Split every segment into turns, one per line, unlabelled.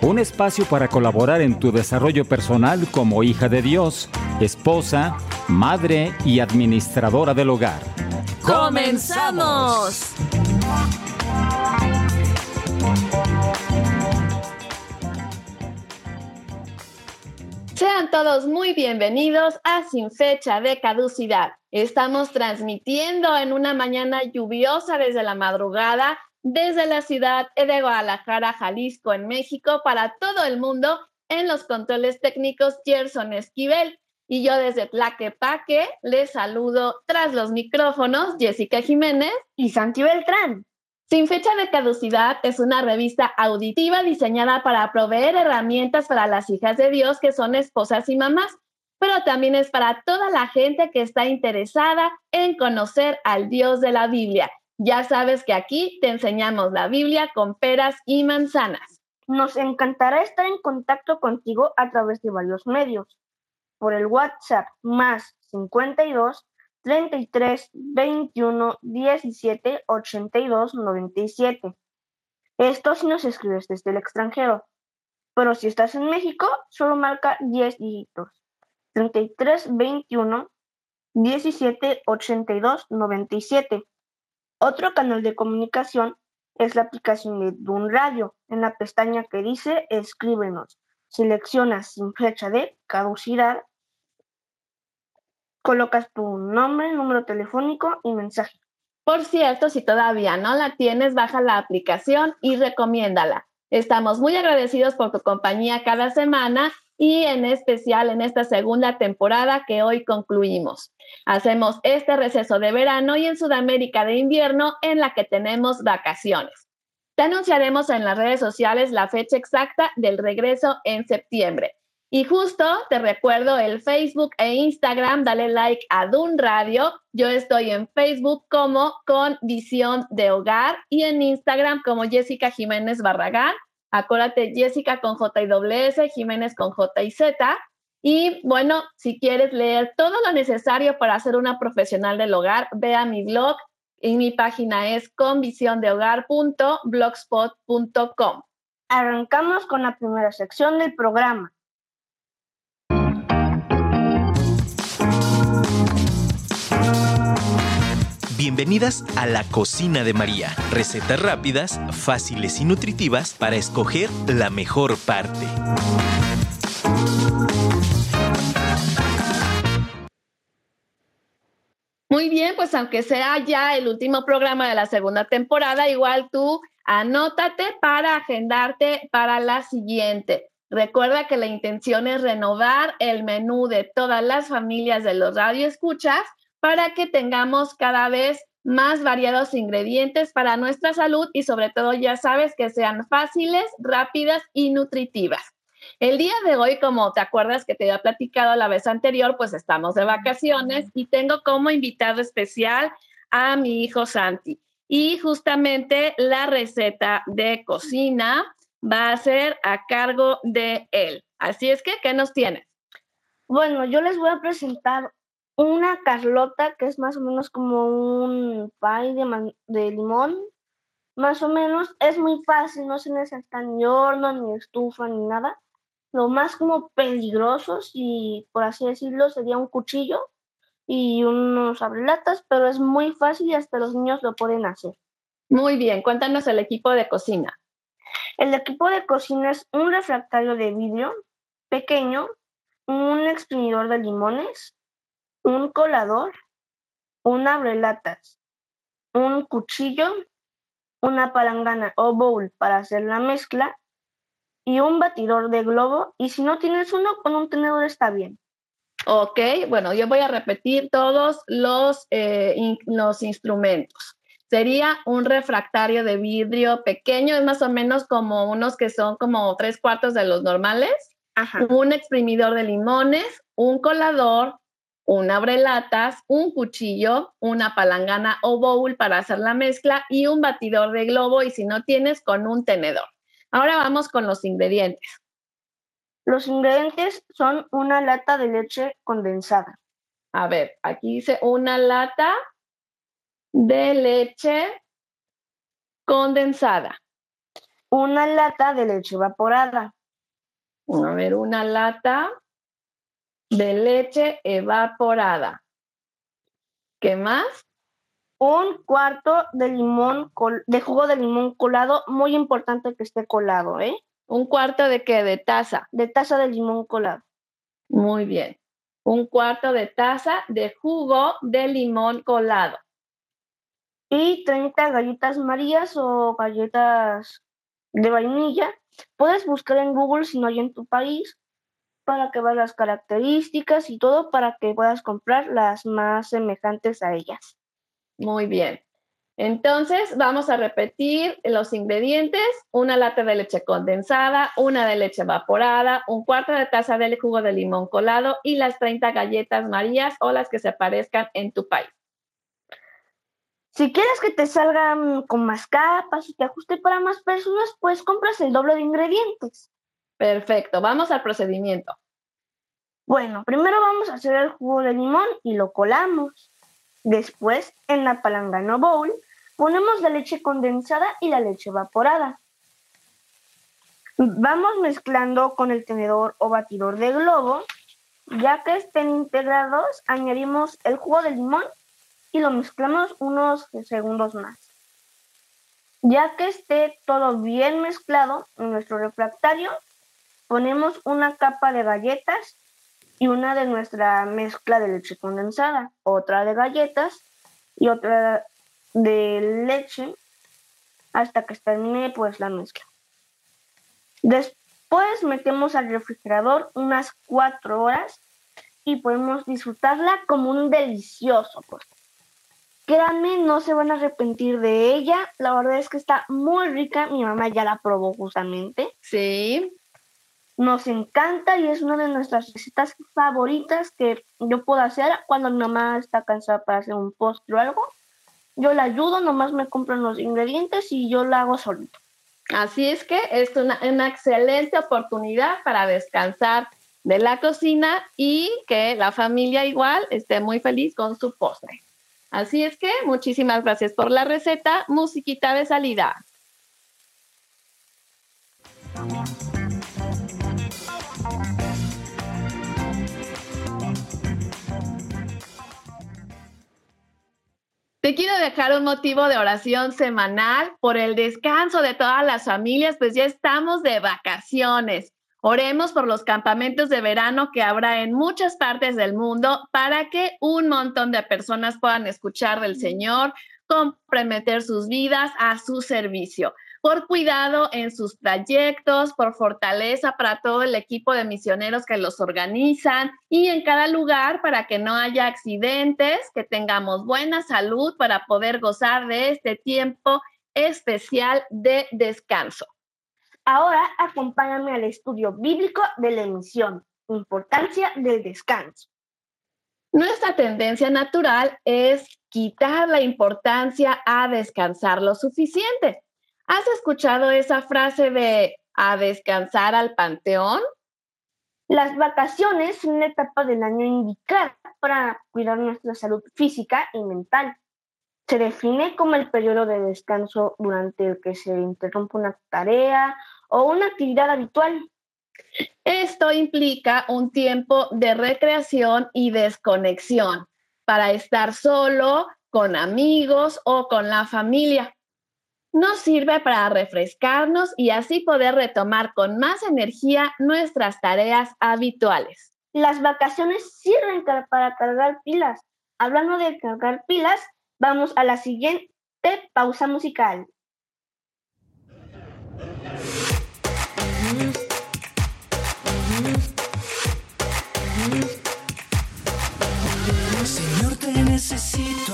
Un espacio para colaborar en tu desarrollo personal como hija de Dios, esposa, madre y administradora del hogar.
¡Comenzamos! Sean todos muy bienvenidos a Sin Fecha de Caducidad. Estamos transmitiendo en una mañana lluviosa desde la madrugada desde la ciudad de Guadalajara, Jalisco, en México, para todo el mundo en los controles técnicos Gerson Esquivel. Y yo desde Tlaquepaque les saludo tras los micrófonos Jessica Jiménez
y Santi Beltrán.
Sin fecha de caducidad es una revista auditiva diseñada para proveer herramientas para las hijas de Dios que son esposas y mamás, pero también es para toda la gente que está interesada en conocer al Dios de la Biblia. Ya sabes que aquí te enseñamos la Biblia con peras y manzanas.
Nos encantará estar en contacto contigo a través de varios medios. Por el WhatsApp más 52 33 21 17 82 97. Esto si nos escribes desde el extranjero. Pero si estás en México, solo marca 10 dígitos. 33 21 17 82 97. Otro canal de comunicación es la aplicación de Dun Radio. En la pestaña que dice Escríbenos, seleccionas sin fecha de caducidad colocas tu nombre, número telefónico y mensaje.
Por cierto, si todavía no la tienes, baja la aplicación y recomiéndala. Estamos muy agradecidos por tu compañía cada semana y en especial en esta segunda temporada que hoy concluimos. Hacemos este receso de verano y en Sudamérica de invierno en la que tenemos vacaciones. Te anunciaremos en las redes sociales la fecha exacta del regreso en septiembre. Y justo te recuerdo el Facebook e Instagram, dale like a Dun Radio. Yo estoy en Facebook como con Visión de Hogar y en Instagram como Jessica Jiménez Barragán. Acuérdate, Jessica con J y S, Jiménez con J y Z. Y bueno, si quieres leer todo lo necesario para ser una profesional del hogar, ve a mi blog. Y mi página es convisiondehogar.blogspot.com.
Arrancamos con la primera sección del programa
Bienvenidas a la cocina de María. Recetas rápidas, fáciles y nutritivas para escoger la mejor parte.
Muy bien, pues aunque sea ya el último programa de la segunda temporada, igual tú anótate para agendarte para la siguiente. Recuerda que la intención es renovar el menú de todas las familias de los radioescuchas para que tengamos cada vez más variados ingredientes para nuestra salud y sobre todo ya sabes que sean fáciles, rápidas y nutritivas. El día de hoy, como te acuerdas que te había platicado la vez anterior, pues estamos de vacaciones y tengo como invitado especial a mi hijo Santi. Y justamente la receta de cocina va a ser a cargo de él. Así es que, ¿qué nos tienes?
Bueno, yo les voy a presentar una carlota que es más o menos como un pie de, de limón. Más o menos es muy fácil, no se necesita ni horno, ni estufa, ni nada. Lo más como peligroso, si por así decirlo, sería un cuchillo y unos abrelatas, pero es muy fácil y hasta los niños lo pueden hacer.
Muy bien, cuéntanos el equipo de cocina.
El equipo de cocina es un refractario de vidrio pequeño, un exprimidor de limones, un colador, un abrelatas, un cuchillo, una palangana o bowl para hacer la mezcla y un batidor de globo y si no tienes uno con un tenedor está bien.
Ok, bueno, yo voy a repetir todos los, eh, los instrumentos. Sería un refractario de vidrio pequeño, es más o menos como unos que son como tres cuartos de los normales. un exprimidor de limones, un colador, un abrelatas, un cuchillo, una palangana o bowl para hacer la mezcla y un batidor de globo y si no tienes con un tenedor. Ahora vamos con los ingredientes.
Los ingredientes son una lata de leche condensada.
A ver, aquí dice una lata de leche condensada.
Una lata de leche evaporada.
A ver, una lata de leche evaporada. ¿Qué más?
Un cuarto de limón, de jugo de limón colado, muy importante que esté colado, ¿eh?
¿Un cuarto de qué? De taza.
De taza de limón colado.
Muy bien. Un cuarto de taza de jugo de limón colado.
Y 30 galletas marías o galletas de vainilla. Puedes buscar en Google si no hay en tu país para que veas las características y todo para que puedas comprar las más semejantes a ellas.
Muy bien. Entonces, vamos a repetir los ingredientes, una lata de leche condensada, una de leche evaporada, un cuarto de taza de jugo de limón colado y las 30 galletas marías o las que se parezcan en tu país.
Si quieres que te salgan con más capas y te ajuste para más personas, pues compras el doble de ingredientes.
Perfecto, vamos al procedimiento.
Bueno, primero vamos a hacer el jugo de limón y lo colamos. Después, en la palangana bowl, Ponemos la leche condensada y la leche evaporada. Vamos mezclando con el tenedor o batidor de globo. Ya que estén integrados, añadimos el jugo de limón y lo mezclamos unos segundos más. Ya que esté todo bien mezclado en nuestro refractario, ponemos una capa de galletas y una de nuestra mezcla de leche condensada, otra de galletas y otra de leche hasta que termine pues la mezcla. Después metemos al refrigerador unas cuatro horas y podemos disfrutarla como un delicioso postre. Créanme, no se van a arrepentir de ella. La verdad es que está muy rica. Mi mamá ya la probó justamente.
Sí.
Nos encanta y es una de nuestras recetas favoritas que yo puedo hacer cuando mi mamá está cansada para hacer un postre o algo yo la ayudo, nomás me compran los ingredientes y yo la hago solito.
Así es que es una, una excelente oportunidad para descansar de la cocina y que la familia igual esté muy feliz con su postre. Así es que muchísimas gracias por la receta, musiquita de salida. Te quiero dejar un motivo de oración semanal por el descanso de todas las familias, pues ya estamos de vacaciones. Oremos por los campamentos de verano que habrá en muchas partes del mundo para que un montón de personas puedan escuchar del Señor, comprometer sus vidas a su servicio por cuidado en sus trayectos, por fortaleza para todo el equipo de misioneros que los organizan y en cada lugar para que no haya accidentes, que tengamos buena salud para poder gozar de este tiempo especial de descanso.
Ahora acompáñame al estudio bíblico de la emisión, importancia del descanso.
Nuestra tendencia natural es quitar la importancia a descansar lo suficiente. ¿Has escuchado esa frase de a descansar al panteón?
Las vacaciones son una etapa del año indicada para cuidar nuestra salud física y mental. Se define como el periodo de descanso durante el que se interrumpe una tarea o una actividad habitual.
Esto implica un tiempo de recreación y desconexión para estar solo, con amigos o con la familia nos sirve para refrescarnos y así poder retomar con más energía nuestras tareas habituales.
Las vacaciones sirven para cargar pilas. Hablando de cargar pilas, vamos a la siguiente pausa musical.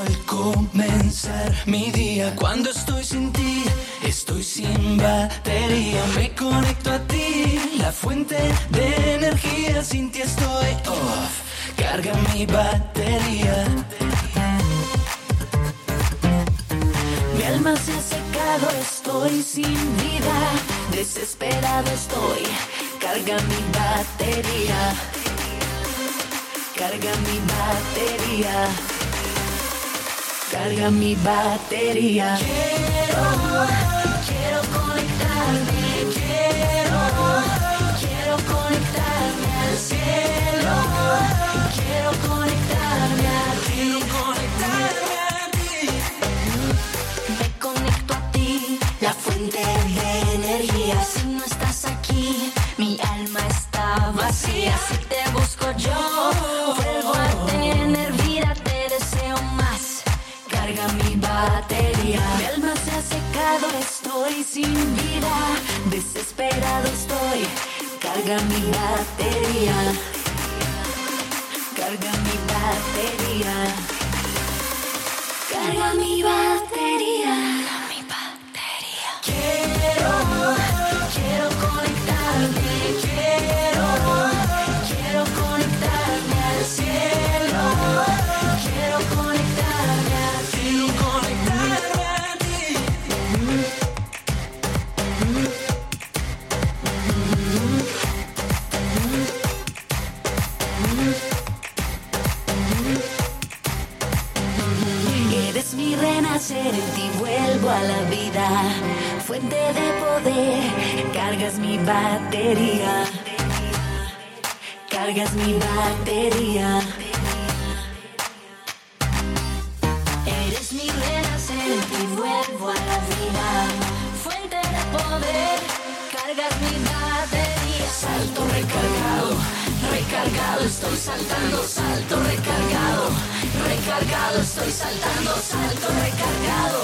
Al comenzar mi día cuando estoy sin ti
Estoy sin batería, me conecto a ti. La fuente de energía, sin ti estoy off. Carga mi batería. Mi alma se ha secado, estoy sin vida. Desesperado estoy. Carga mi batería. Carga mi batería. Carga mi batería. Quiero, quiero conectarme. Quiero, quiero conectarme al cielo. Secado, estoy sin vida. Desesperado estoy. Carga mi batería. Carga mi batería. Carga. Mi batería. Renacer, en ti vuelvo a la vida. Fuente de poder, cargas mi batería. Cargas mi batería. Eres mi renacer, en ti vuelvo a la vida. Fuente de poder, cargas mi batería. Salto recargado, recargado, estoy saltando, salto recargado. Recargado, estoy saltando, salto recargado.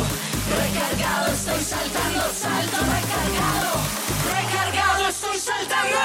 Recargado, estoy saltando, salto recargado. Recargado, estoy saltando.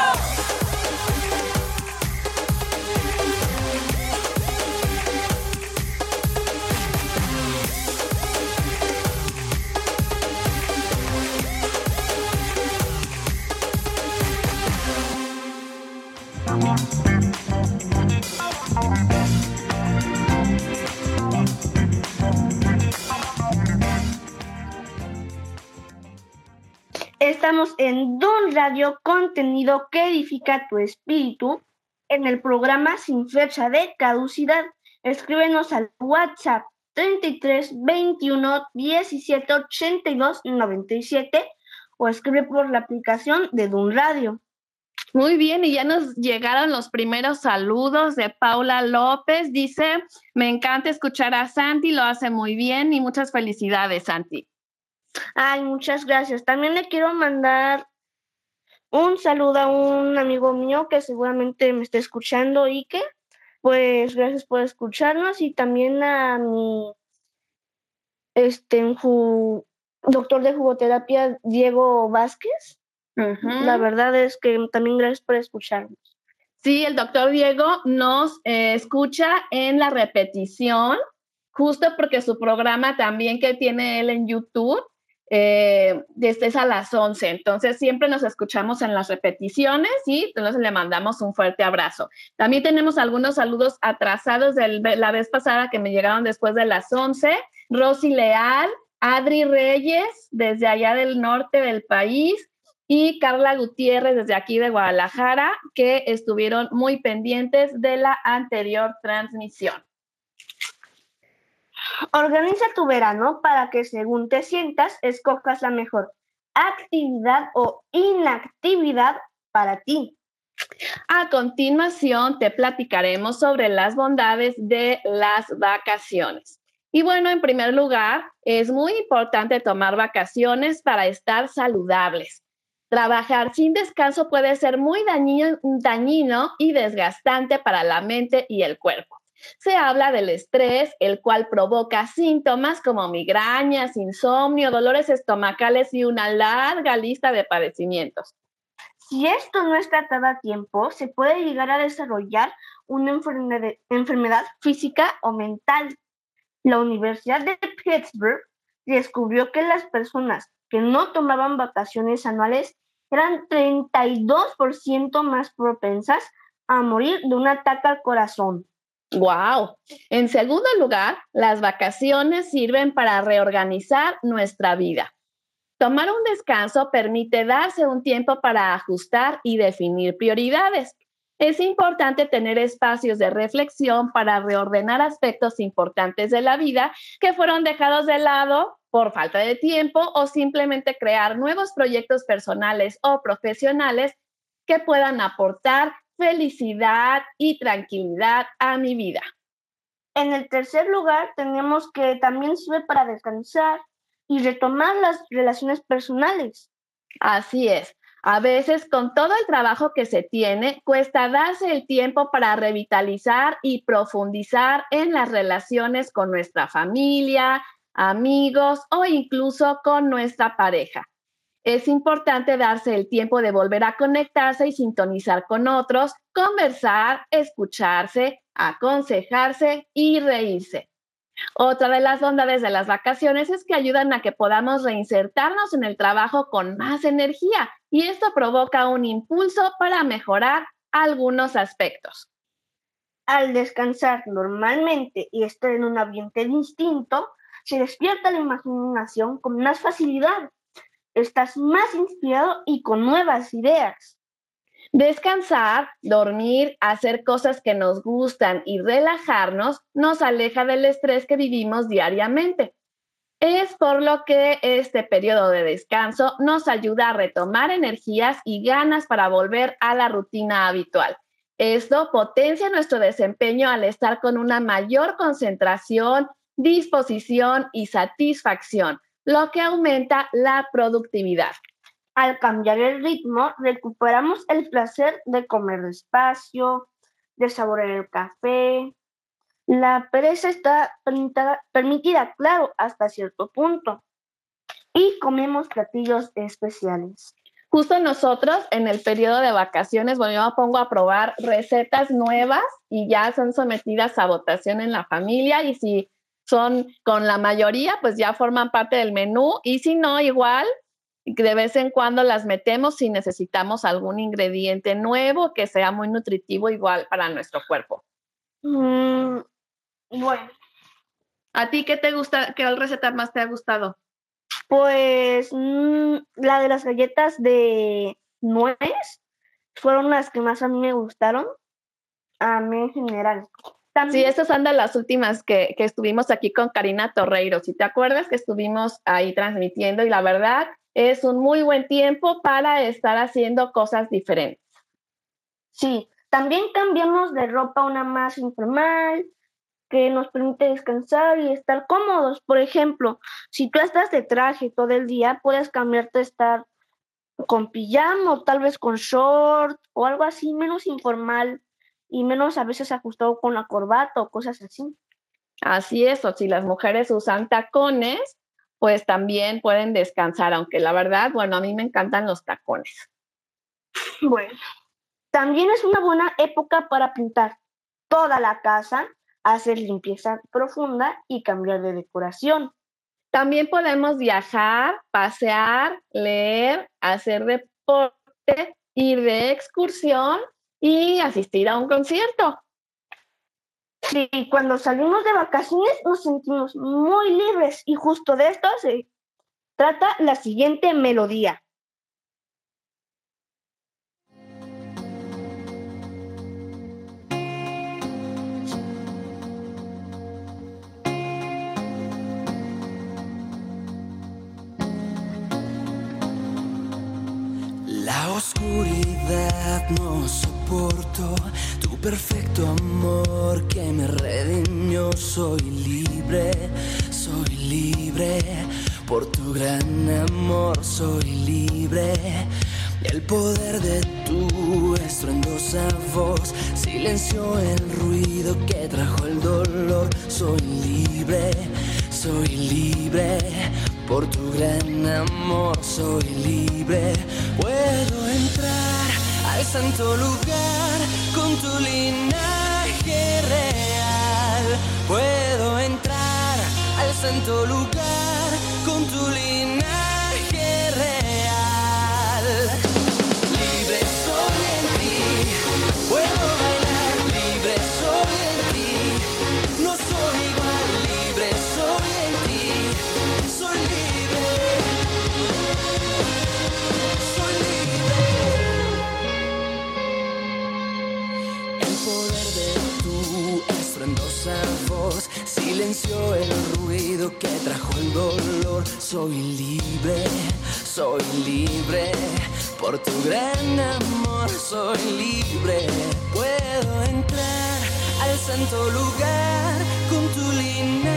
Estamos en Don Radio, contenido que edifica tu espíritu, en el programa sin fecha de caducidad. Escríbenos al WhatsApp 33 21 17 82 97 o escribe por la aplicación de Don Radio.
Muy bien, y ya nos llegaron los primeros saludos de Paula López. Dice, me encanta escuchar a Santi, lo hace muy bien y muchas felicidades, Santi.
Ay, muchas gracias. También le quiero mandar un saludo a un amigo mío que seguramente me está escuchando y que, pues, gracias por escucharnos y también a mi este doctor de jugoterapia Diego Vázquez. La verdad es que también gracias por escucharnos.
Sí, el doctor Diego nos eh, escucha en la repetición, justo porque su programa también que tiene él en YouTube eh, desde es a las 11. Entonces, siempre nos escuchamos en las repeticiones y entonces le mandamos un fuerte abrazo. También tenemos algunos saludos atrasados de la vez pasada que me llegaron después de las 11. Rosy Leal, Adri Reyes, desde allá del norte del país y Carla Gutiérrez desde aquí de Guadalajara, que estuvieron muy pendientes de la anterior transmisión.
Organiza tu verano para que según te sientas, escojas la mejor actividad o inactividad para ti.
A continuación, te platicaremos sobre las bondades de las vacaciones. Y bueno, en primer lugar, es muy importante tomar vacaciones para estar saludables. Trabajar sin descanso puede ser muy dañino, dañino, y desgastante para la mente y el cuerpo. Se habla del estrés, el cual provoca síntomas como migrañas, insomnio, dolores estomacales y una larga lista de padecimientos.
Si esto no es tratado a tiempo, se puede llegar a desarrollar una enfermedad, enfermedad física o mental. La Universidad de Pittsburgh descubrió que las personas que no tomaban vacaciones anuales eran 32% más propensas a morir de un ataque al corazón.
Wow. En segundo lugar, las vacaciones sirven para reorganizar nuestra vida. Tomar un descanso permite darse un tiempo para ajustar y definir prioridades. Es importante tener espacios de reflexión para reordenar aspectos importantes de la vida que fueron dejados de lado por falta de tiempo o simplemente crear nuevos proyectos personales o profesionales que puedan aportar felicidad y tranquilidad a mi vida.
En el tercer lugar, tenemos que también sirve para descansar y retomar las relaciones personales.
Así es. A veces con todo el trabajo que se tiene, cuesta darse el tiempo para revitalizar y profundizar en las relaciones con nuestra familia, amigos o incluso con nuestra pareja. Es importante darse el tiempo de volver a conectarse y sintonizar con otros, conversar, escucharse, aconsejarse y reírse. Otra de las bondades de las vacaciones es que ayudan a que podamos reinsertarnos en el trabajo con más energía y esto provoca un impulso para mejorar algunos aspectos.
Al descansar normalmente y estar en un ambiente distinto, se despierta la imaginación con más facilidad. Estás más inspirado y con nuevas ideas.
Descansar, dormir, hacer cosas que nos gustan y relajarnos nos aleja del estrés que vivimos diariamente. Es por lo que este periodo de descanso nos ayuda a retomar energías y ganas para volver a la rutina habitual. Esto potencia nuestro desempeño al estar con una mayor concentración, disposición y satisfacción, lo que aumenta la productividad.
Al cambiar el ritmo, recuperamos el placer de comer despacio, de saborear el café. La pereza está permitida, claro, hasta cierto punto. Y comemos platillos especiales.
Justo nosotros en el periodo de vacaciones, bueno, yo me pongo a probar recetas nuevas y ya son sometidas a votación en la familia y si son con la mayoría, pues ya forman parte del menú y si no, igual de vez en cuando las metemos si necesitamos algún ingrediente nuevo que sea muy nutritivo igual para nuestro cuerpo.
Mm, bueno,
¿A ti qué te gusta, qué receta más te ha gustado?
pues mm, la de las galletas de nuez fueron las que más a mí me gustaron. A mí en general.
Sí, estas son de las últimas que, que estuvimos aquí con Karina Torreiro. Si te acuerdas que estuvimos ahí transmitiendo y la verdad es un muy buen tiempo para estar haciendo cosas diferentes.
sí, también cambiamos de ropa una más informal, que nos permite descansar y estar cómodos. Por ejemplo, si tú estás de traje todo el día, puedes cambiarte a estar con pijama o tal vez con short o algo así menos informal y menos a veces ajustado con la corbata o cosas así.
Así es, o si las mujeres usan tacones, pues también pueden descansar, aunque la verdad, bueno, a mí me encantan los tacones.
Bueno, también es una buena época para pintar toda la casa, hacer limpieza profunda y cambiar de decoración.
También podemos viajar, pasear, leer, hacer deporte, ir de excursión y asistir a un concierto.
Sí, cuando salimos de vacaciones nos sentimos muy libres y justo de esto se trata la siguiente melodía.
La oscuridad no soporto tu perfecto amor que me redimió. Soy libre, soy libre por tu gran amor. Soy libre. El poder de tu estruendosa voz silenció el ruido que trajo el dolor. Soy libre, soy libre por tu gran amor. Soy libre, puedo entrar al santo lugar con tu linaje real. Puedo entrar al santo lugar con tu linaje dolor. Soy libre, soy libre. Por tu gran amor soy libre. Puedo entrar al santo lugar con tu linaje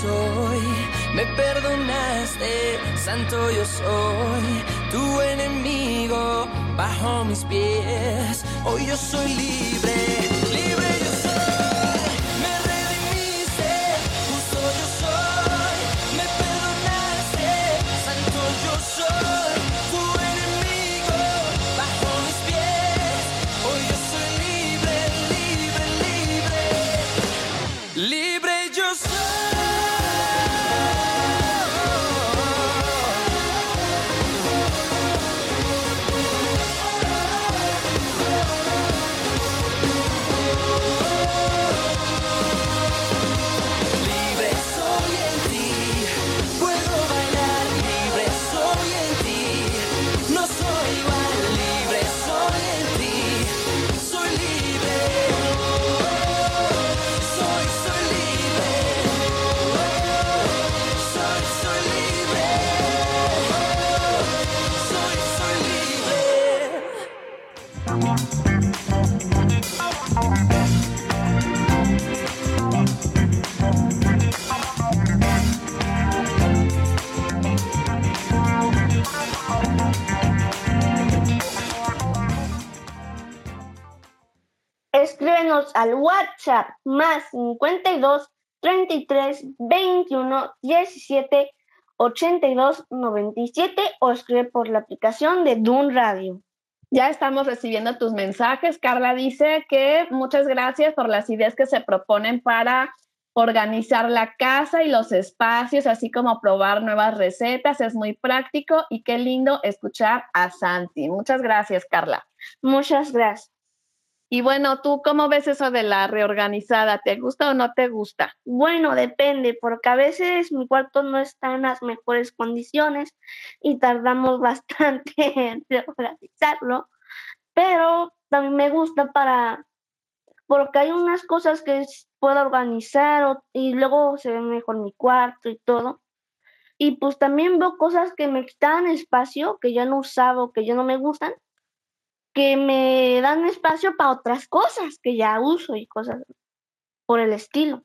soy. Me perdonaste, santo yo soy. Tu enemigo bajo mis pies. Hoy yo soy libre, libre
WhatsApp más 52 33 21 17 82 97 o escribe por la aplicación de Dun Radio.
Ya estamos recibiendo tus mensajes. Carla dice que muchas gracias por las ideas que se proponen para organizar la casa y los espacios, así como probar nuevas recetas. Es muy práctico y qué lindo escuchar a Santi. Muchas gracias, Carla.
Muchas gracias.
Y bueno, ¿tú cómo ves eso de la reorganizada? ¿Te gusta o no te gusta?
Bueno, depende, porque a veces mi cuarto no está en las mejores condiciones y tardamos bastante en reorganizarlo, pero también me gusta para, porque hay unas cosas que puedo organizar y luego se ve mejor mi cuarto y todo. Y pues también veo cosas que me quitan espacio, que ya no usaba que ya no me gustan, que me dan espacio para otras cosas que ya uso y cosas por el estilo.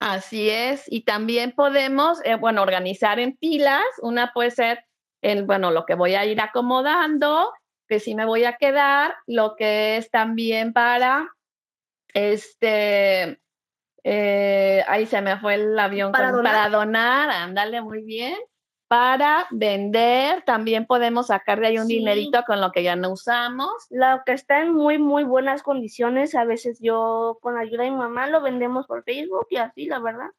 Así es. Y también podemos, eh, bueno, organizar en pilas. Una puede ser, el, bueno, lo que voy a ir acomodando, que sí me voy a quedar, lo que es también para, este, eh, ahí se me fue el avión.
Para
con-
donar.
para donar, ándale muy bien. Para vender, también podemos sacar de ahí un
Sí.
dinerito con lo que ya no usamos.
Lo que está en muy, muy buenas condiciones, a veces yo con ayuda de mi mamá lo vendemos por Facebook y así, la verdad.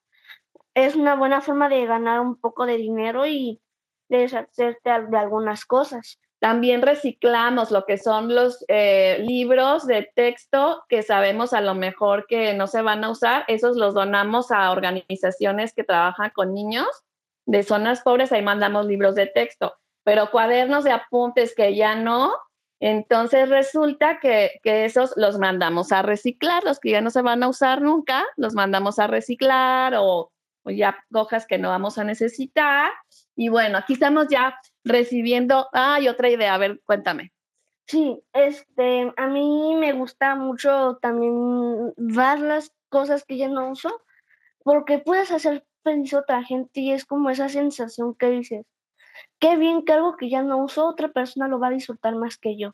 Es una buena forma de ganar un poco de dinero y deshacerte de algunas cosas.
También reciclamos lo que son los eh, libros de texto que sabemos a lo mejor que no se van a usar. Esos los donamos a organizaciones que trabajan con niños de zonas pobres. Ahí mandamos libros de texto. Pero cuadernos de apuntes que ya no, entonces resulta que, que esos los mandamos a reciclar. Los que ya no se van a usar nunca, los mandamos a reciclar o, o ya hojas que no vamos a necesitar. Y bueno, aquí estamos ya recibiendo, ay, otra idea, a ver, cuéntame.
Sí, este, a mí me gusta mucho también dar las cosas que ya no uso, porque puedes hacer feliz otra gente y es como esa sensación que dices, qué bien que algo que ya no uso, otra persona lo va a disfrutar más que yo.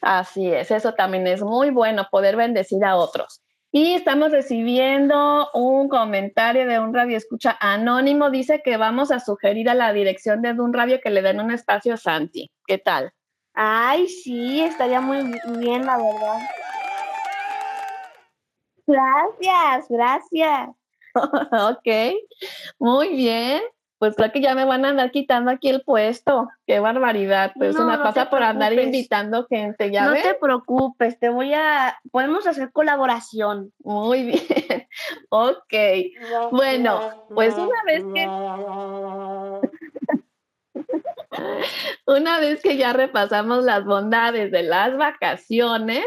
Así es, eso también es muy bueno, poder bendecir a otros. Y estamos recibiendo un comentario de un radio escucha anónimo. Dice que vamos a sugerir a la dirección de un radio que le den un espacio a Santi. ¿Qué tal?
Ay, sí, estaría muy bien, la verdad.
Gracias, gracias. ok, muy bien. Pues creo que ya me van a andar quitando aquí el puesto. Qué barbaridad. Pues
No,
me
no te
por andar invitando gente, ¿ya
no
ves?
te preocupes, te voy a, podemos hacer colaboración.
Muy bien. ok. Bueno, pues una vez que Una vez que ya repasamos las bondades de las vacaciones,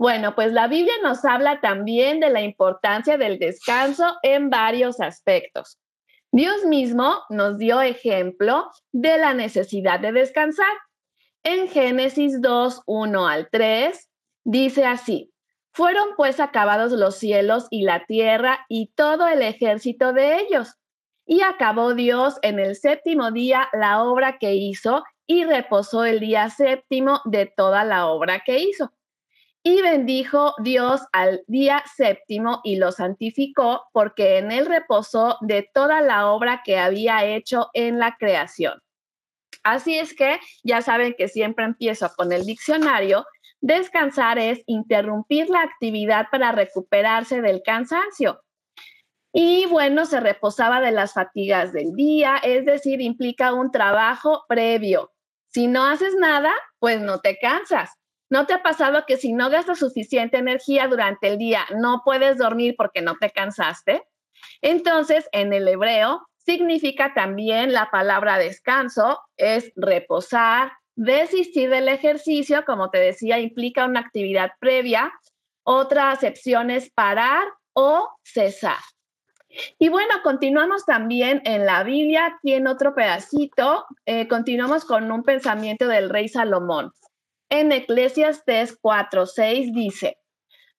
bueno, pues la Biblia nos habla también de la importancia del descanso en varios aspectos. Dios mismo nos dio ejemplo de la necesidad de descansar. En Génesis 2, 1 al 3, dice así, fueron pues acabados los cielos y la tierra y todo el ejército de ellos. Y acabó Dios en el séptimo día la obra que hizo y reposó el día séptimo de toda la obra que hizo. Y bendijo Dios al día séptimo y lo santificó porque en él reposó de toda la obra que había hecho en la creación. Así es que ya saben que siempre empiezo con el diccionario. Descansar es interrumpir la actividad para recuperarse del cansancio. Y bueno, se reposaba de las fatigas del día, es decir, implica un trabajo previo. Si no haces nada, pues no te cansas. ¿No te ha pasado que si no gastas suficiente energía durante el día, no puedes dormir porque no te cansaste? Entonces, en el hebreo significa también la palabra descanso, es reposar, desistir del ejercicio, como te decía, implica una actividad previa. Otra acepción es parar o cesar. Y bueno, continuamos también en la Biblia, en otro pedacito, eh, continuamos con un pensamiento del rey Salomón. En Eclesiastes 4, 6 dice,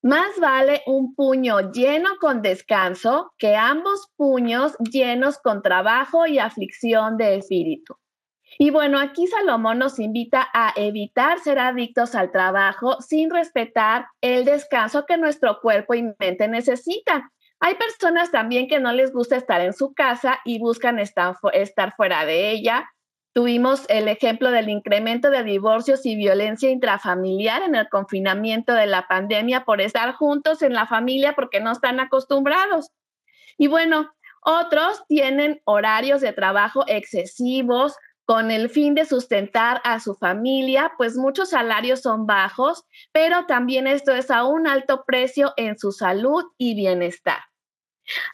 más vale un puño lleno con descanso que ambos puños llenos con trabajo y aflicción de espíritu. Y bueno, aquí Salomón nos invita a evitar ser adictos al trabajo sin respetar el descanso que nuestro cuerpo y mente necesitan. Hay personas también que no les gusta estar en su casa y buscan estar fuera de ella. Tuvimos el ejemplo del incremento de divorcios y violencia intrafamiliar en el confinamiento de la pandemia por estar juntos en la familia porque no están acostumbrados. Y bueno, otros tienen horarios de trabajo excesivos con el fin de sustentar a su familia, pues muchos salarios son bajos, pero también esto es a un alto precio en su salud y bienestar.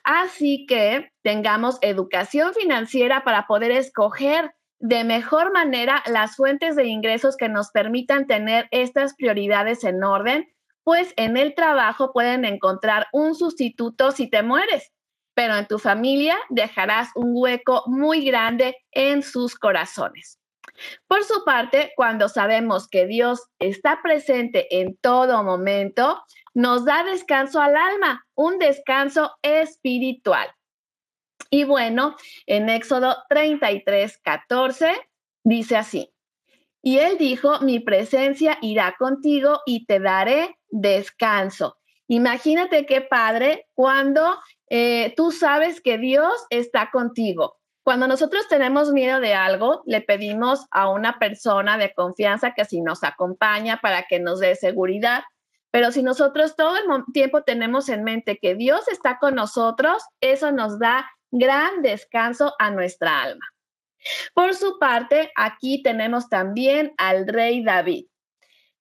Así que tengamos educación financiera para poder escoger de mejor manera las fuentes de ingresos que nos permitan tener estas prioridades en orden, pues en el trabajo pueden encontrar un sustituto si te mueres, pero en tu familia dejarás un hueco muy grande en sus corazones. Por su parte, cuando sabemos que Dios está presente en todo momento, nos da descanso al alma, un descanso espiritual. Y bueno, en Éxodo 33, 14 dice así, y él dijo, mi presencia irá contigo y te daré descanso. Imagínate qué padre cuando eh, tú sabes que Dios está contigo. Cuando nosotros tenemos miedo de algo, le pedimos a una persona de confianza que si nos acompaña para que nos dé seguridad. Pero si nosotros todo el tiempo tenemos en mente que Dios está con nosotros, eso nos da gran descanso a nuestra alma. Por su parte, aquí tenemos también al rey David.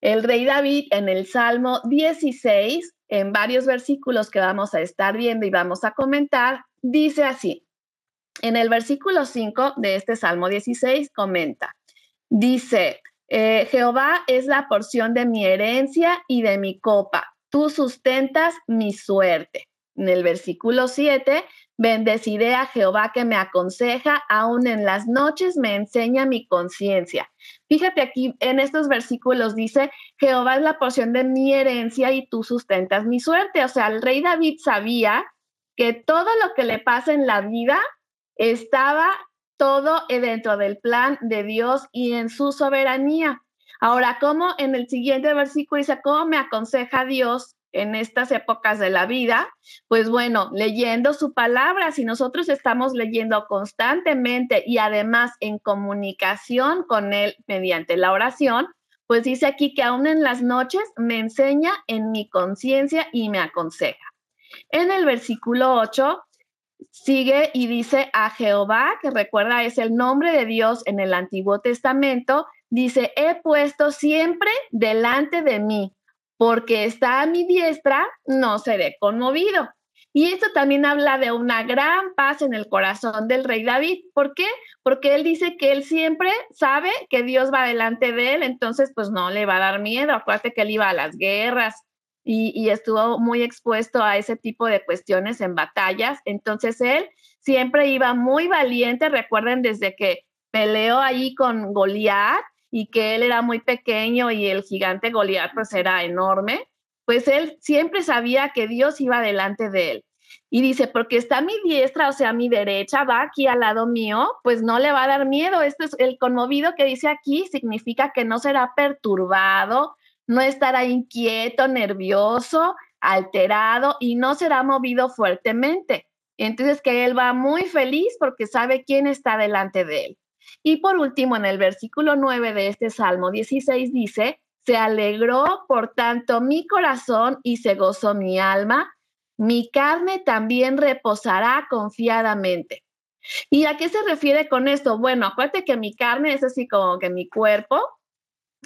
El rey David en el Salmo 16, en varios versículos que vamos a estar viendo y vamos a comentar, dice así. En el versículo 5 de este Salmo 16 comenta, dice, eh, Jehová es la porción de mi herencia y de mi copa, tú sustentas mi suerte. En el versículo 7 Bendeciré a Jehová que me aconseja, aún en las noches me enseña mi conciencia. Fíjate aquí en estos versículos dice, Jehová es la porción de mi herencia y tú sustentas mi suerte. O sea, el rey David sabía que todo lo que le pasa en la vida estaba todo dentro del plan de Dios y en su soberanía. Ahora, ¿cómo en el siguiente versículo dice, cómo me aconseja Dios en estas épocas de la vida, pues bueno, leyendo su palabra, si nosotros estamos leyendo constantemente y además en comunicación con Él mediante la oración, pues dice aquí que aún en las noches me enseña en mi conciencia y me aconseja. En el versículo 8 sigue y dice a Jehová, que recuerda es el nombre de Dios en el Antiguo Testamento, dice, he puesto siempre delante de mí porque está a mi diestra, no seré conmovido. Y esto también habla de una gran paz en el corazón del rey David. ¿Por qué? Porque él dice que él siempre sabe que Dios va delante de él, entonces pues no le va a dar miedo. Acuérdate que él iba a las guerras y, y estuvo muy expuesto a ese tipo de cuestiones en batallas. Entonces él siempre iba muy valiente. Recuerden desde que peleó ahí con Goliat, y que él era muy pequeño y el gigante Goliat pues era enorme, pues él siempre sabía que Dios iba delante de él. Y dice, porque está a mi diestra, o sea, a mi derecha, va aquí al lado mío, pues no le va a dar miedo. Esto es el conmovido que dice aquí, significa que no será perturbado, no estará inquieto, nervioso, alterado y no será movido fuertemente. Entonces que él va muy feliz porque sabe quién está delante de él. Y por último, en el versículo 9 de este Salmo 16 dice, se alegró por tanto mi corazón y se gozó mi alma, mi carne también reposará confiadamente. ¿Y a qué se refiere con esto? Bueno, acuérdate que mi carne es así como que mi cuerpo.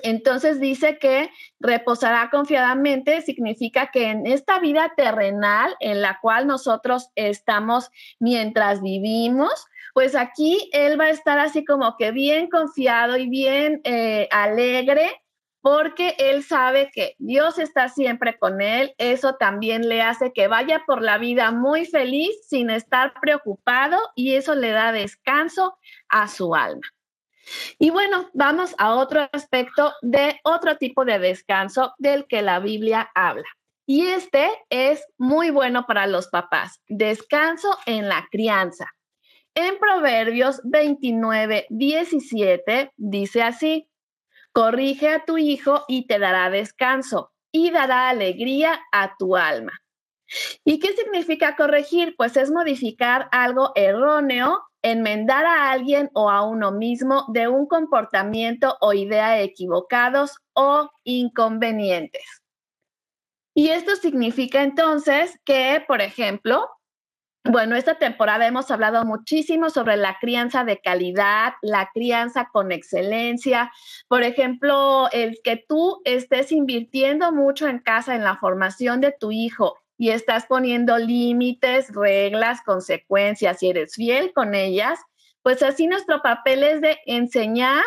Entonces dice que reposará confiadamente, significa que en esta vida terrenal en la cual nosotros estamos mientras vivimos, pues aquí él va a estar así como que bien confiado y bien eh, alegre porque él sabe que Dios está siempre con él. Eso también le hace que vaya por la vida muy feliz sin estar preocupado y eso le da descanso a su alma. Y bueno, vamos a otro aspecto de otro tipo de descanso del que la Biblia habla. Y este es muy bueno para los papás, descanso en la crianza. En Proverbios 29, 17 dice así, corrige a tu hijo y te dará descanso y dará alegría a tu alma. ¿Y qué significa corregir? Pues es modificar algo erróneo, enmendar a alguien o a uno mismo de un comportamiento o idea equivocados o inconvenientes. Y esto significa entonces que, por ejemplo, bueno, esta temporada hemos hablado muchísimo sobre la crianza de calidad, la crianza con excelencia. Por ejemplo, el que tú estés invirtiendo mucho en casa en la formación de tu hijo y estás poniendo límites, reglas, consecuencias y eres fiel con ellas, pues así nuestro papel es de enseñar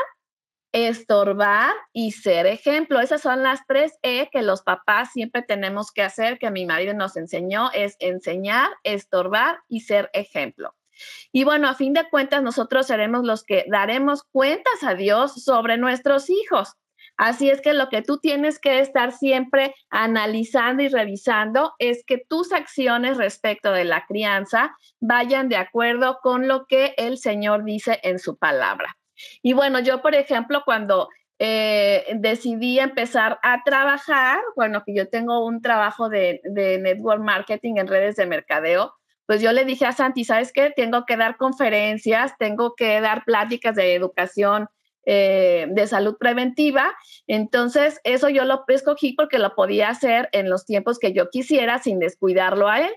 estorbar y ser ejemplo. Esas son las tres E que los papás siempre tenemos que hacer, que mi marido nos enseñó, es enseñar, estorbar y ser ejemplo. Y bueno, a fin de cuentas, nosotros seremos los que daremos cuentas a Dios sobre nuestros hijos. Así es que lo que tú tienes que estar siempre analizando y revisando es que tus acciones respecto de la crianza vayan de acuerdo con lo que el Señor dice en su palabra. Y bueno, yo, por ejemplo, cuando eh, decidí empezar a trabajar, bueno, que yo tengo un trabajo de, network marketing en redes de mercadeo, pues yo le dije a Santi, ¿sabes qué? Tengo que dar conferencias, tengo que dar pláticas de educación eh, de salud preventiva. Entonces, eso yo lo escogí porque lo podía hacer en los tiempos que yo quisiera sin descuidarlo a él.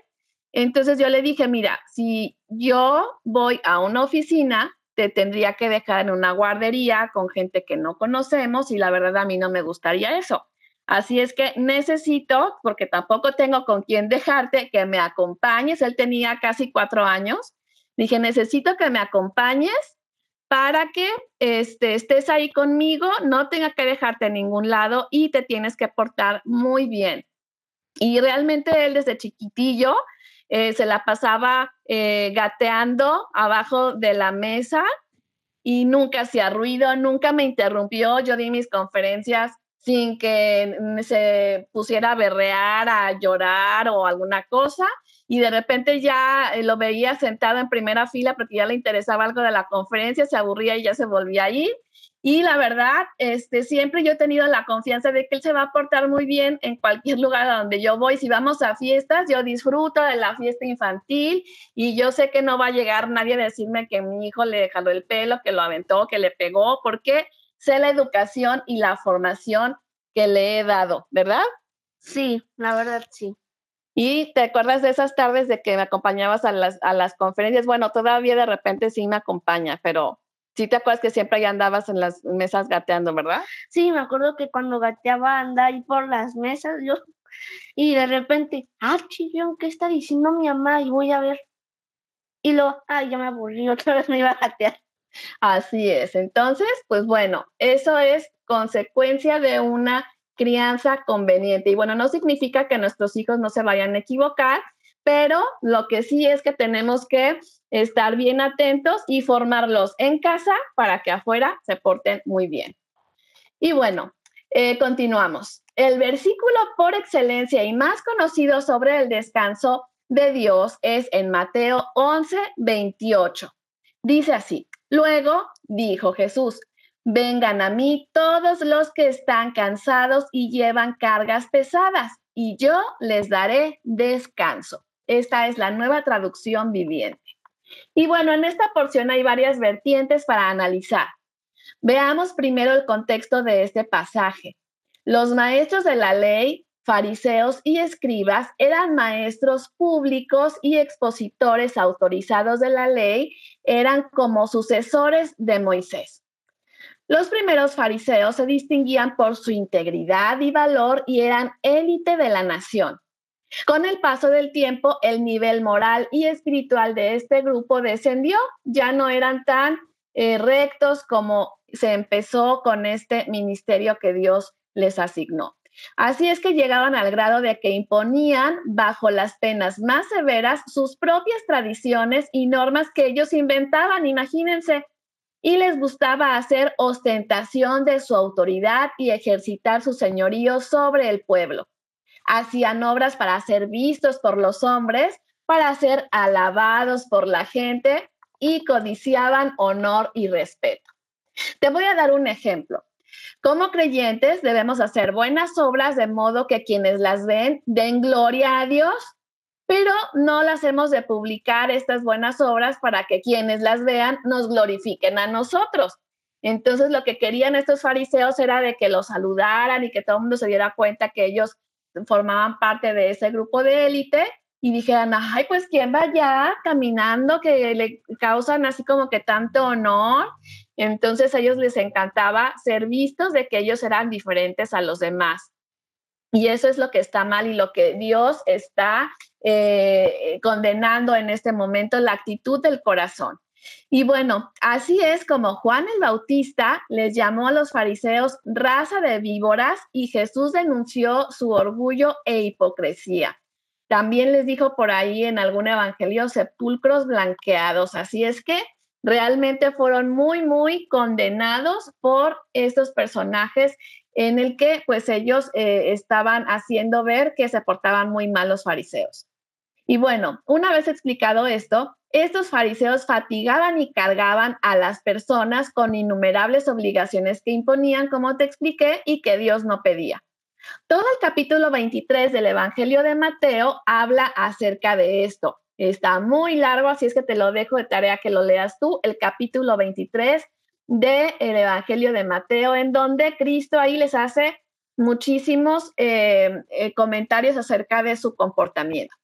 Entonces yo le dije, mira, si yo voy a una oficina, te tendría que dejar en una guardería con gente que no conocemos y la verdad a mí no me gustaría eso. Así es que necesito, porque tampoco tengo con quién dejarte, que me acompañes. Él tenía casi cuatro años. Dije, necesito que me acompañes para que este, estés ahí conmigo, no tenga que dejarte en ningún lado y te tienes que portar muy bien. Y realmente él desde chiquitillo eh, se la pasaba eh, gateando abajo de la mesa y nunca hacía ruido, nunca me interrumpió. Yo di mis conferencias sin que se pusiera a berrear, a llorar o alguna cosa. Y de repente ya eh, lo veía sentado en primera fila porque ya le interesaba algo de la conferencia, se aburría y ya se volvía a ir. Y la verdad, este, siempre yo he tenido la confianza de que él se va a portar muy bien en cualquier lugar a donde yo voy. Si vamos a fiestas, yo disfruto de la fiesta infantil y yo sé que no va a llegar nadie a decirme que mi hijo le jaló el pelo, que lo aventó, que le pegó, porque sé la educación y la formación que le he dado, ¿verdad?
Sí, la verdad sí.
Y te acuerdas de esas tardes de que me acompañabas a las, a las conferencias. Bueno, todavía de repente sí me acompaña, pero sí te acuerdas que siempre ya andabas en las mesas gateando, ¿verdad?
Sí, me acuerdo que cuando gateaba andaba ahí por las mesas, yo, y de repente, ah, chillón, ¿qué está diciendo mi mamá? Y voy a ver. Y lo, ay, ya me aburrí, otra vez me iba a gatear.
Así es. Entonces, pues bueno, eso es consecuencia de una crianza conveniente. Y bueno, no significa que nuestros hijos no se vayan a equivocar, pero lo que sí es que tenemos que estar bien atentos y formarlos en casa para que afuera se porten muy bien. Y bueno, eh, continuamos. El versículo por excelencia y más conocido sobre el descanso de Dios es en Mateo 11, 28. Dice así, luego dijo Jesús, vengan a mí todos los que están cansados y llevan cargas pesadas, y yo les daré descanso. Esta es la nueva traducción viviente. Y bueno, en esta porción hay varias vertientes para analizar. Veamos primero el contexto de este pasaje. Los maestros de la ley, fariseos y escribas eran maestros públicos y expositores autorizados de la ley, eran como sucesores de Moisés. Los primeros fariseos se distinguían por su integridad y valor y eran élite de la nación. Con el paso del tiempo, el nivel moral y espiritual de este grupo descendió, ya no eran tan eh, rectos como se empezó con este ministerio que Dios les asignó. Así es que llegaban al grado de que imponían bajo las penas más severas sus propias tradiciones y normas que ellos inventaban, imagínense, y les gustaba hacer ostentación de su autoridad y ejercitar su señorío sobre el pueblo hacían obras para ser vistos por los hombres, para ser alabados por la gente y codiciaban honor y respeto. Te voy a dar un ejemplo. Como creyentes debemos hacer buenas obras de modo que quienes las ven den gloria a Dios, pero no las hemos de publicar estas buenas obras para que quienes las vean nos glorifiquen a nosotros. Entonces lo que querían estos fariseos era de que los saludaran y que todo el mundo se diera cuenta que ellos formaban parte de ese grupo de élite y dijeron, ay, pues quién va allá caminando que le causan así como que tanto honor. Entonces a ellos les encantaba ser vistos de que ellos eran diferentes a los demás. Y eso es lo que está mal y lo que Dios está eh, condenando en este momento, la actitud del corazón. Y bueno, así es como Juan el Bautista les llamó a los fariseos raza de víboras y Jesús denunció su orgullo e hipocresía. También les dijo por ahí en algún evangelio sepulcros blanqueados. Así es que realmente fueron muy, muy condenados por estos personajes en el que pues ellos eh, estaban haciendo ver que se portaban muy mal los fariseos. Y bueno, una vez explicado esto, estos fariseos fatigaban y cargaban a las personas con innumerables obligaciones que imponían, como te expliqué, y que Dios no pedía. Todo el capítulo 23 del Evangelio de Mateo habla acerca de esto. Está muy largo, así es que te lo dejo de tarea que lo leas tú, el capítulo 23 del Evangelio de Mateo, en donde Cristo ahí les hace muchísimos eh, eh, comentarios acerca de su comportamiento.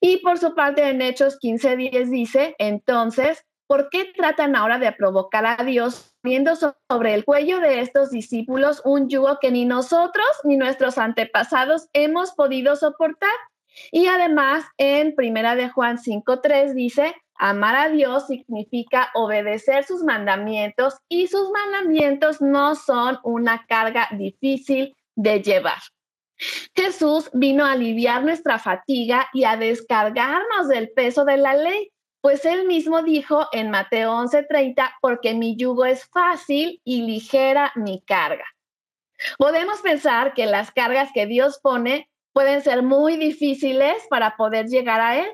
Y por su parte, en Hechos 15:10 dice, entonces, ¿por qué tratan ahora de provocar a Dios viendo sobre el cuello de estos discípulos un yugo que ni nosotros ni nuestros antepasados hemos podido soportar? Y además, en Primera de Juan 5:3 dice, amar a Dios significa obedecer sus mandamientos y sus mandamientos no son una carga difícil de llevar. Jesús vino a aliviar nuestra fatiga y a descargarnos del peso de la ley, pues él mismo dijo en Mateo 11:30, porque mi yugo es fácil y ligera mi carga. Podemos pensar que las cargas que Dios pone pueden ser muy difíciles para poder llegar a Él,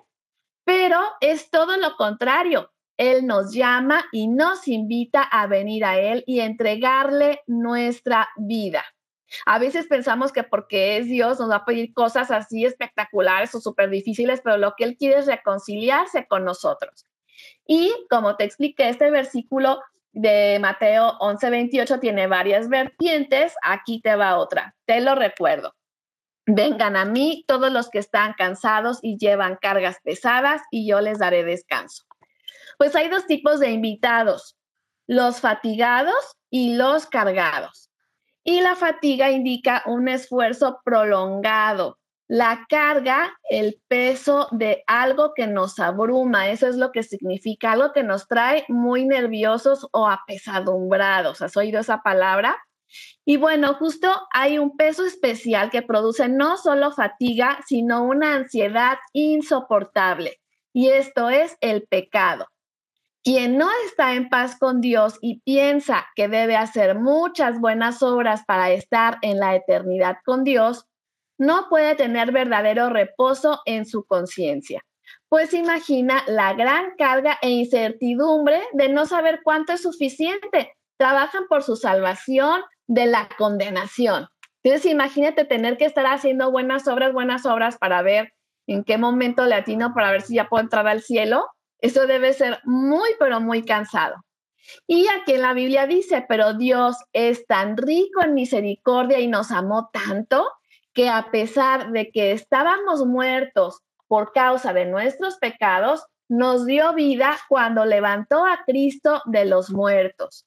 pero es todo lo contrario. Él nos llama y nos invita a venir a Él y entregarle nuestra vida. A veces pensamos que porque es Dios nos va a pedir cosas así espectaculares o súper difíciles, pero lo que Él quiere es reconciliarse con nosotros. Y como te expliqué, este versículo de Mateo 11:28 tiene varias vertientes. Aquí te va otra. Te lo recuerdo. Vengan a mí todos los que están cansados y llevan cargas pesadas y yo les daré descanso. Pues hay dos tipos de invitados, los fatigados y los cargados. Y la fatiga indica un esfuerzo prolongado. La carga, el peso de algo que nos abruma, eso es lo que significa, algo que nos trae muy nerviosos o apesadumbrados. ¿Has oído esa palabra? Y bueno, justo hay un peso especial que produce no solo fatiga, sino una ansiedad insoportable. Y esto es el pecado. Quien no está en paz con Dios y piensa que debe hacer muchas buenas obras para estar en la eternidad con Dios, no puede tener verdadero reposo en su conciencia, pues imagina la gran carga e incertidumbre de no saber cuánto es suficiente. Trabajan por su salvación de la condenación. Entonces imagínate tener que estar haciendo buenas obras, buenas obras para ver en qué momento le atino para ver si ya puedo entrar al cielo eso debe ser muy, pero muy cansado. Y aquí en la Biblia dice, pero Dios es tan rico en misericordia y nos amó tanto que a pesar de que estábamos muertos por causa de nuestros pecados, nos dio vida cuando levantó a Cristo de los muertos.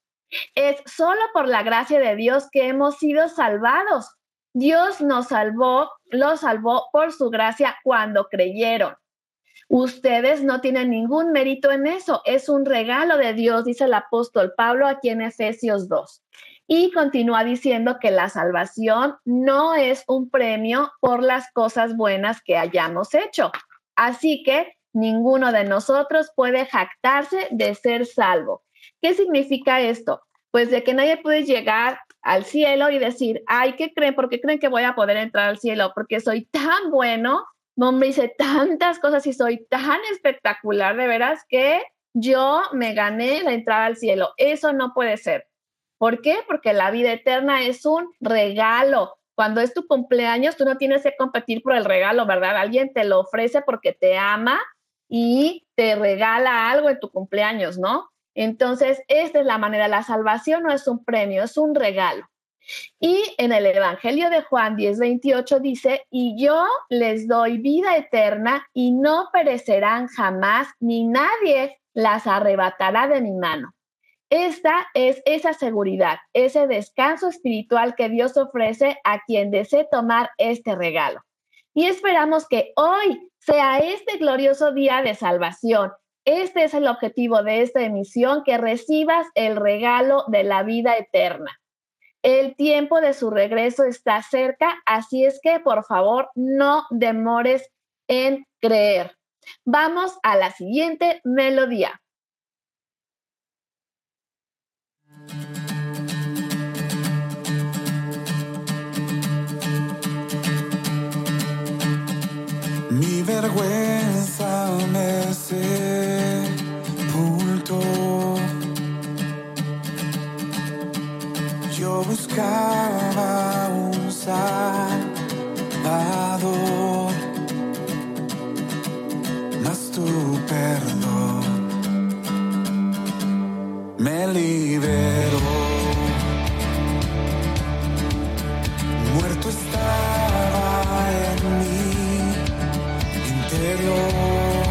Es solo por la gracia de Dios que hemos sido salvados. Dios nos salvó, lo salvó por su gracia cuando creyeron. Ustedes no tienen ningún mérito en eso, es un regalo de Dios, dice el apóstol Pablo aquí en Efesios 2. Y continúa diciendo que la salvación no es un premio por las cosas buenas que hayamos hecho. Así que ninguno de nosotros puede jactarse de ser salvo. ¿Qué significa esto? Pues de que nadie puede llegar al cielo y decir, ay, ¿qué creen? ¿Por qué creen que voy a poder entrar al cielo? Porque soy tan bueno me hice tantas cosas y soy tan espectacular, de veras, que yo me gané la entrada al cielo. Eso no puede ser. ¿Por qué? Porque la vida eterna es un regalo. Cuando es tu cumpleaños, tú no tienes que competir por el regalo, ¿verdad? Alguien te lo ofrece porque te ama y te regala algo en tu cumpleaños, ¿no? Entonces, esta es la manera. La salvación no es un premio, es un regalo. Y en el Evangelio de Juan 10:28 dice, y yo les doy vida eterna y no perecerán jamás, ni nadie las arrebatará de mi mano. Esta es esa seguridad, ese descanso espiritual que Dios ofrece a quien desee tomar este regalo. Y esperamos que hoy sea este glorioso día de salvación. Este es el objetivo de esta emisión, que recibas el regalo de la vida eterna. El tiempo de su regreso está cerca, así es que por favor no demores en creer. Vamos a la siguiente melodía.
Mi vergüenza Buscaba un salvador, mas tu perdón me liberó. Muerto estaba en mi interior.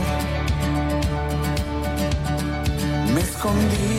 Me escondía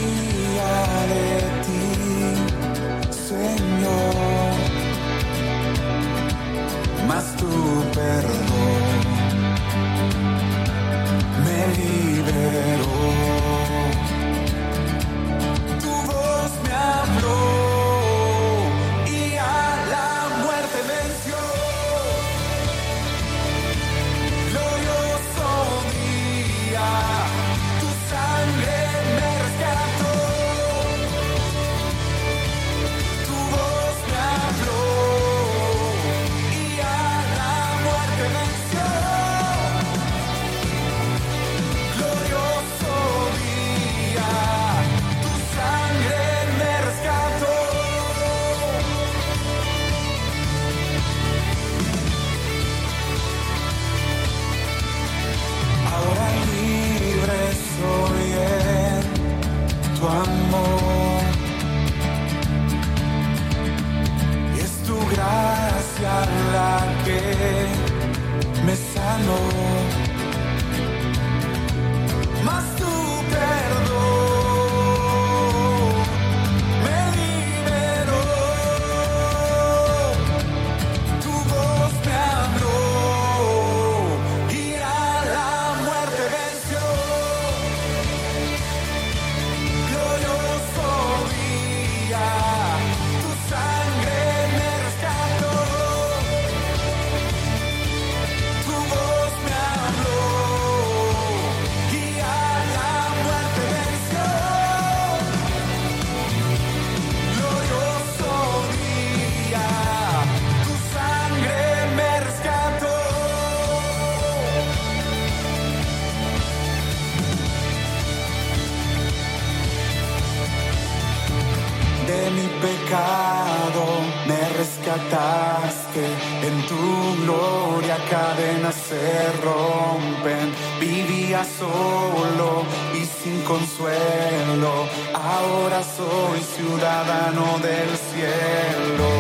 consuelo, ahora soy ciudadano del cielo.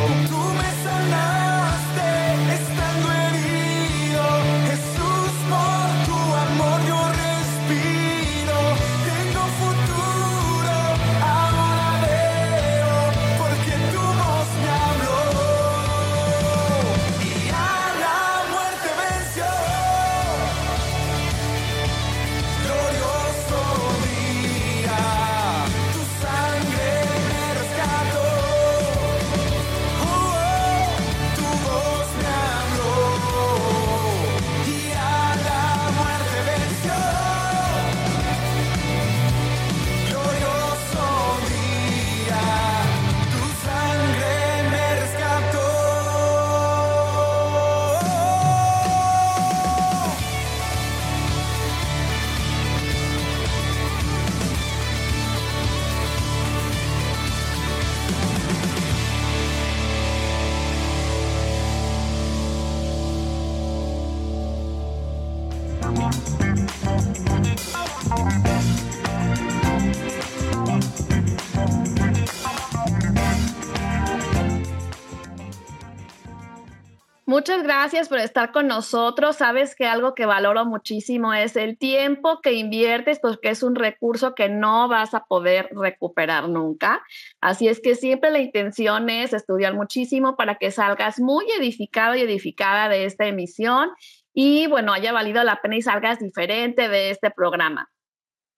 Muchas gracias por estar con nosotros. Sabes que algo que valoro muchísimo es el tiempo que inviertes, porque es un recurso que no vas a poder recuperar nunca. Así es que siempre la intención es estudiar muchísimo para que salgas muy edificado y edificada de esta emisión y bueno, haya valido la pena y salgas diferente de este programa.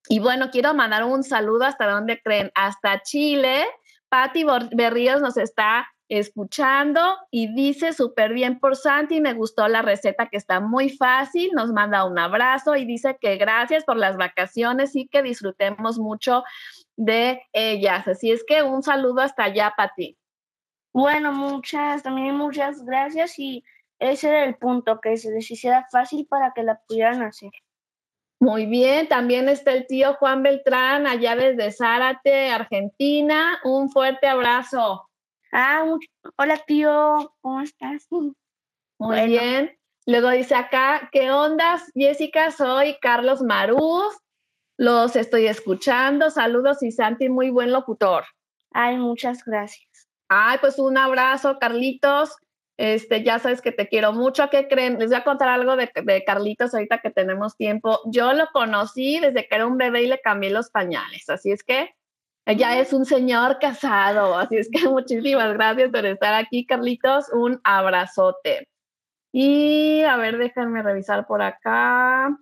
Y bueno, quiero mandar un saludo hasta donde creen, hasta Chile. Patti Berríos nos está escuchando y dice súper bien por Santi, me gustó la receta que está muy fácil, nos manda un abrazo y dice que gracias por las vacaciones y que disfrutemos mucho de ellas. Así es que un saludo hasta allá, Pati.
Bueno, muchas, también muchas gracias y ese era el punto, que se les hiciera fácil para que la pudieran hacer.
Muy bien, también está el tío Juan Beltrán allá desde Zárate, Argentina. Un fuerte abrazo.
Ah, hola tío, ¿cómo estás?
Muy
Bueno.
bien. Luego dice acá, ¿qué ondas, Jessica? Soy Carlos Marús. Los estoy escuchando. Saludos y Santi, muy buen locutor.
Ay, muchas gracias.
Ay, pues un abrazo, Carlitos. Este, ya sabes que te quiero mucho. ¿Qué creen? Les voy a contar algo de, de Carlitos ahorita que tenemos tiempo. Yo lo conocí desde que era un bebé y le cambié los pañales. Así es que ya es un señor casado. Así es que muchísimas gracias por estar aquí, Carlitos. Un abrazote. Y a ver, déjenme revisar por acá.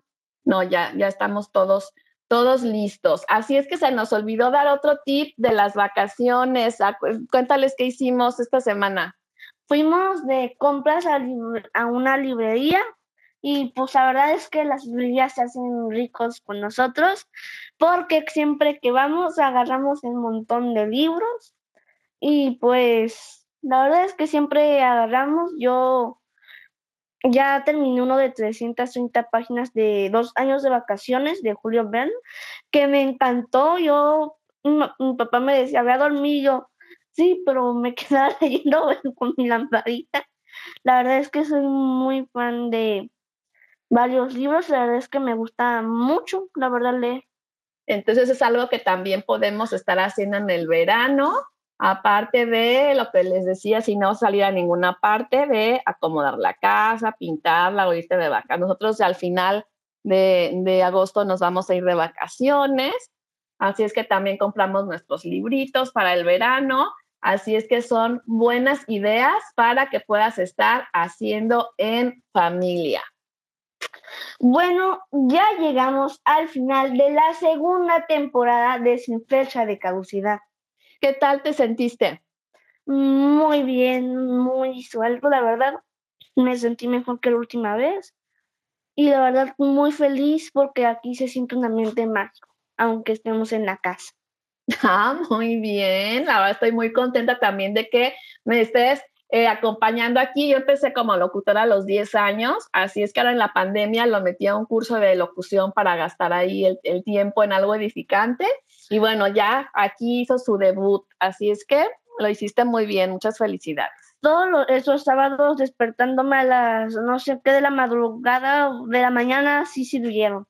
No, ya, ya estamos todos, todos listos. Así es que se nos olvidó dar otro tip de las vacaciones. Acu- Cuéntales qué hicimos esta semana.
Fuimos de compras a una librería y pues la verdad es que las librerías se hacen ricos con nosotros porque siempre que vamos agarramos un montón de libros y pues la verdad es que siempre agarramos. Yo ya terminé uno de 330 páginas de dos años de vacaciones de Julio Verne que me encantó. Yo, mi, papá me decía, ve a dormir yo. Sí, pero me quedaba leyendo con mi lamparita. La verdad es que soy muy fan de varios libros. La verdad es que me gusta mucho, la verdad, leer.
Entonces es algo que también podemos estar haciendo en el verano aparte de lo que les decía, si no salir a ninguna parte, de acomodar la casa, pintarla o irte de vacaciones. Nosotros al final de, de agosto nos vamos a ir de vacaciones, así es que también compramos nuestros libritos para el verano, así es que son buenas ideas para que puedas estar haciendo en familia.
Bueno, ya llegamos al final de la segunda temporada de Sin Fecha de Caducidad.
¿Qué tal te sentiste?
Muy bien, muy suelto, la verdad. Me sentí mejor que la última vez. Y la verdad, muy feliz porque aquí se siente un ambiente mágico, aunque estemos en la casa.
Ah, muy bien. Verdad estoy muy contenta también de que me estés eh, acompañando aquí. Yo empecé como locutora a los 10 años, así es que ahora en la pandemia lo metí a un curso de locución para gastar ahí el, el tiempo en algo edificante. Y bueno, ya aquí hizo su debut, así es que lo hiciste muy bien. Muchas felicidades.
Todos esos sábados despertándome a las no sé qué de la madrugada o de la mañana sí sirvieron.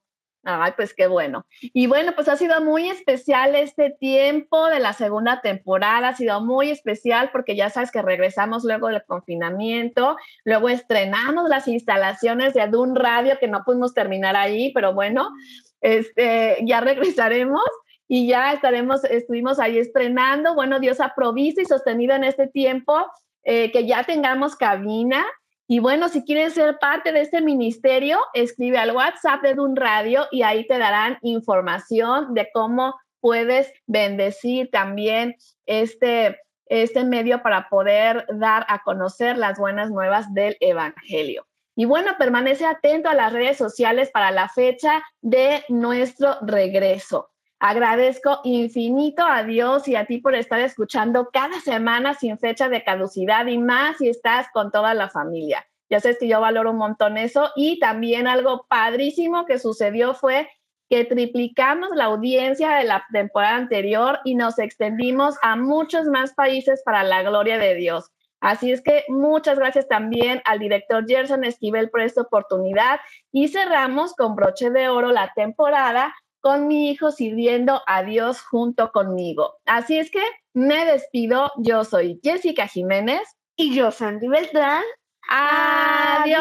Ay, pues qué bueno. Y bueno, pues ha sido muy especial este tiempo de la segunda temporada, ha sido muy especial porque ya sabes que regresamos luego del confinamiento, luego estrenamos las instalaciones de Adun Radio, que no pudimos terminar ahí, pero bueno, este, ya regresaremos y ya estaremos, estuvimos ahí estrenando. Bueno, Dios ha provisto y sostenido en este tiempo eh, que ya tengamos cabina. Y bueno, si quieres ser parte de este ministerio, escribe al WhatsApp de Dun Radio y ahí te darán información de cómo puedes bendecir también este, este medio para poder dar a conocer las buenas nuevas del Evangelio. Y bueno, permanece atento a las redes sociales para la fecha de nuestro regreso. Agradezco infinito a Dios y a ti por estar escuchando cada semana sin fecha de caducidad y más si estás con toda la familia. Ya sabes que yo valoro un montón eso y también algo padrísimo que sucedió fue que triplicamos la audiencia de la temporada anterior y nos extendimos a muchos más países para la gloria de Dios. Así es que muchas gracias también al director Gerson Esquivel por esta oportunidad y cerramos con broche de oro la temporada con mi hijo sirviendo a Dios junto conmigo. Así es que me despido. Yo soy Jessica Jiménez.
Y yo, Sandy Beltrán.
Adiós.